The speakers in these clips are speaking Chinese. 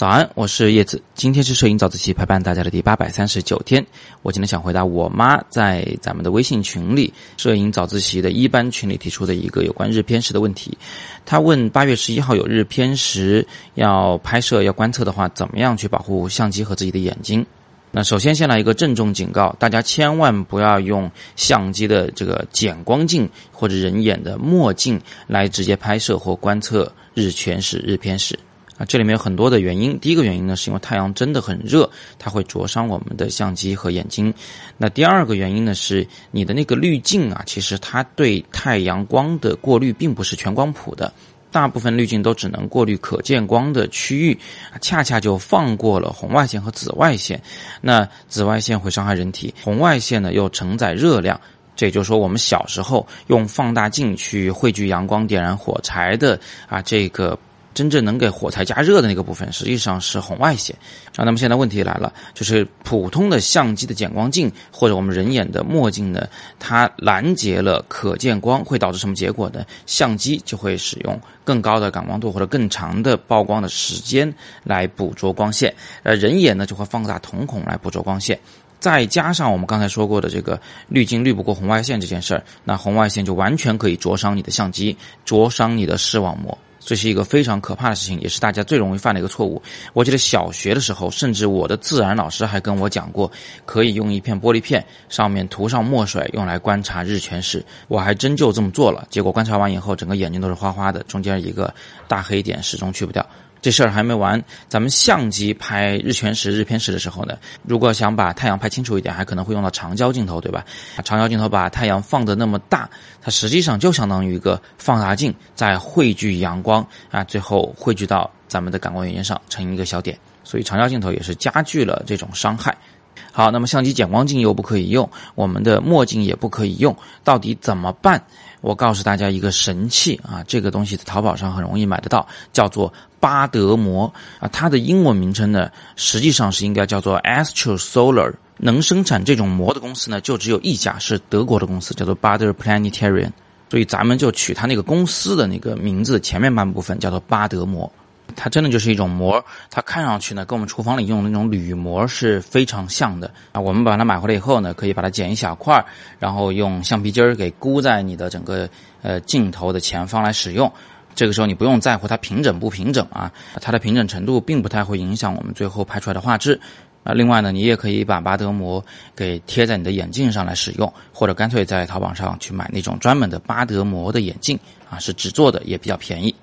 早安，我是叶子。今天是摄影早自习陪伴大家的第八百三十九天。我今天想回答我妈在咱们的微信群里摄影早自习的一班群里提出的一个有关日偏食的问题。她问：八月十一号有日偏食，要拍摄要观测的话，怎么样去保护相机和自己的眼睛？那首先先来一个郑重警告，大家千万不要用相机的这个减光镜或者人眼的墨镜来直接拍摄或观测日全食、日偏食。啊，这里面有很多的原因。第一个原因呢，是因为太阳真的很热，它会灼伤我们的相机和眼睛。那第二个原因呢，是你的那个滤镜啊，其实它对太阳光的过滤并不是全光谱的，大部分滤镜都只能过滤可见光的区域，恰恰就放过了红外线和紫外线。那紫外线会伤害人体，红外线呢又承载热量。这也就是说，我们小时候用放大镜去汇聚阳光、点燃火柴的啊，这个。真正能给火柴加热的那个部分，实际上是红外线啊。那么现在问题来了，就是普通的相机的减光镜或者我们人眼的墨镜呢，它拦截了可见光，会导致什么结果呢？相机就会使用更高的感光度或者更长的曝光的时间来捕捉光线，呃，人眼呢就会放大瞳孔来捕捉光线，再加上我们刚才说过的这个滤镜滤不过红外线这件事儿，那红外线就完全可以灼伤你的相机，灼伤你的视网膜。这是一个非常可怕的事情，也是大家最容易犯的一个错误。我记得小学的时候，甚至我的自然老师还跟我讲过，可以用一片玻璃片上面涂上墨水，用来观察日全食。我还真就这么做了，结果观察完以后，整个眼睛都是花花的，中间一个大黑点始终去不掉。这事儿还没完，咱们相机拍日全食、日偏食的时候呢，如果想把太阳拍清楚一点，还可能会用到长焦镜头，对吧？长焦镜头把太阳放的那么大，它实际上就相当于一个放大镜在汇聚阳光啊，最后汇聚到咱们的感光元件上，成一个小点。所以长焦镜头也是加剧了这种伤害。好，那么相机减光镜又不可以用，我们的墨镜也不可以用，到底怎么办？我告诉大家一个神器啊，这个东西在淘宝上很容易买得到，叫做巴德膜啊。它的英文名称呢，实际上是应该叫做 Astro Solar。能生产这种膜的公司呢，就只有一家，是德国的公司，叫做 Bader Planetarian。所以咱们就取它那个公司的那个名字前面半部分，叫做巴德膜。它真的就是一种膜，它看上去呢，跟我们厨房里用的那种铝膜是非常像的啊。我们把它买回来以后呢，可以把它剪一小块，然后用橡皮筋儿给箍在你的整个呃镜头的前方来使用。这个时候你不用在乎它平整不平整啊，它的平整程度并不太会影响我们最后拍出来的画质啊。另外呢，你也可以把巴德膜给贴在你的眼镜上来使用，或者干脆在淘宝上去买那种专门的巴德膜的眼镜啊，是纸做的，也比较便宜。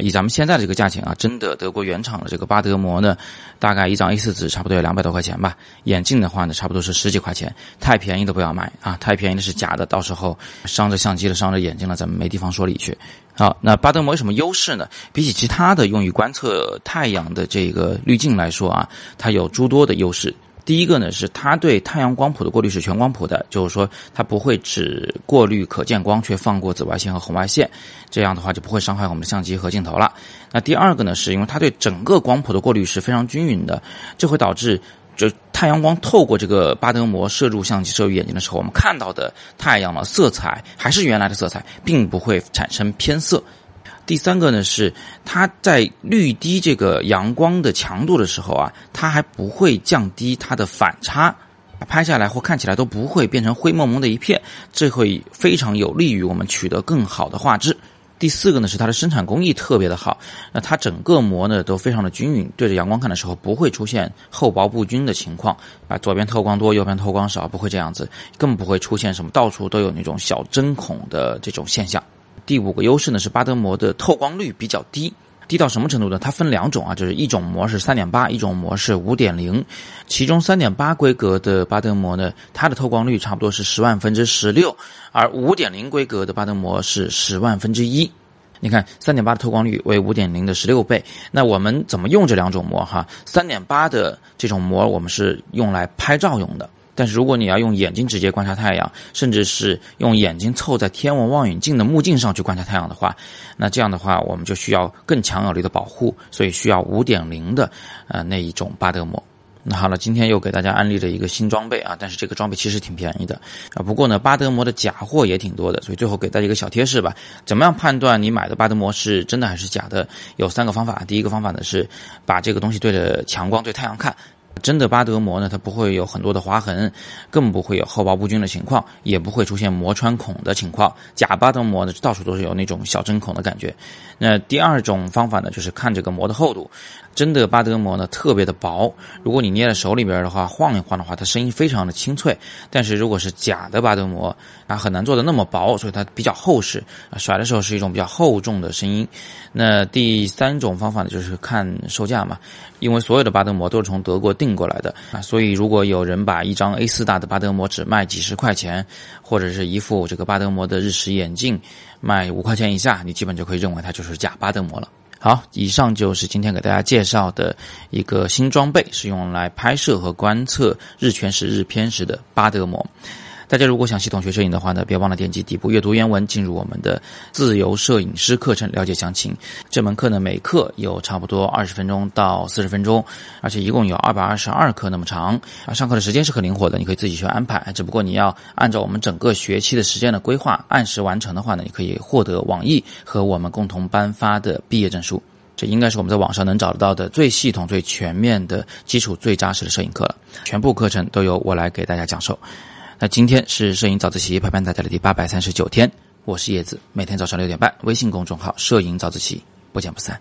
以咱们现在的这个价钱啊，真的德国原厂的这个巴德膜呢，大概一张 A4 纸差不多要两百多块钱吧。眼镜的话呢，差不多是十几块钱，太便宜的不要买啊，太便宜的是假的，到时候伤着相机了，伤着眼睛了，咱们没地方说理去。好，那巴德膜有什么优势呢？比起其他的用于观测太阳的这个滤镜来说啊，它有诸多的优势。第一个呢，是它对太阳光谱的过滤是全光谱的，就是说它不会只过滤可见光，却放过紫外线和红外线，这样的话就不会伤害我们的相机和镜头了。那第二个呢，是因为它对整个光谱的过滤是非常均匀的，这会导致就太阳光透过这个巴德膜射入相机、射入眼睛的时候，我们看到的太阳的色彩还是原来的色彩，并不会产生偏色。第三个呢是它在滤低这个阳光的强度的时候啊，它还不会降低它的反差，拍下来或看起来都不会变成灰蒙蒙的一片，这会非常有利于我们取得更好的画质。第四个呢是它的生产工艺特别的好，那它整个膜呢都非常的均匀，对着阳光看的时候不会出现厚薄不均的情况啊，左边透光多，右边透光少，不会这样子，更不会出现什么到处都有那种小针孔的这种现象。第五个优势呢是巴德膜的透光率比较低，低到什么程度呢？它分两种啊，就是一种膜是三点八，一种膜是五点零。其中三点八规格的巴德膜呢，它的透光率差不多是十万分之十六，而五点零规格的巴德膜是十万分之一。你看，三点八的透光率为五点零的十六倍。那我们怎么用这两种膜哈？三点八的这种膜我们是用来拍照用的。但是如果你要用眼睛直接观察太阳，甚至是用眼睛凑在天文望远镜的目镜上去观察太阳的话，那这样的话我们就需要更强有力的保护，所以需要五点零的呃那一种巴德膜。那好了，今天又给大家安利了一个新装备啊，但是这个装备其实挺便宜的啊。不过呢，巴德膜的假货也挺多的，所以最后给大家一个小贴士吧：怎么样判断你买的巴德膜是真的还是假的？有三个方法。第一个方法呢是把这个东西对着强光、对太阳看。真的巴德膜呢，它不会有很多的划痕，更不会有厚薄不均的情况，也不会出现膜穿孔的情况。假巴德膜呢，到处都是有那种小针孔的感觉。那第二种方法呢，就是看这个膜的厚度。真的巴德膜呢，特别的薄，如果你捏在手里边的话，晃一晃的话，它声音非常的清脆。但是如果是假的巴德膜啊，很难做的那么薄，所以它比较厚实啊，甩的时候是一种比较厚重的声音。那第三种方法呢，就是看售价嘛，因为所有的巴德膜都是从德国定过来的啊，所以如果有人把一张 A 四大的巴德膜只卖几十块钱，或者是一副这个巴德膜的日食眼镜卖五块钱以下，你基本就可以认为它就是假巴德膜了。好，以上就是今天给大家介绍的一个新装备，是用来拍摄和观测日全食、日偏食的巴德膜。大家如果想系统学摄影的话呢，别忘了点击底部阅读原文，进入我们的自由摄影师课程，了解详情。这门课呢，每课有差不多二十分钟到四十分钟，而且一共有二百二十二课那么长啊。上课的时间是很灵活的，你可以自己去安排。只不过你要按照我们整个学期的时间的规划，按时完成的话呢，你可以获得网易和我们共同颁发的毕业证书。这应该是我们在网上能找得到的最系统、最全面的基础、最扎实的摄影课了。全部课程都由我来给大家讲授。那今天是摄影早自习陪伴大家的第八百三十九天，我是叶子，每天早上六点半，微信公众号“摄影早自习”，不见不散。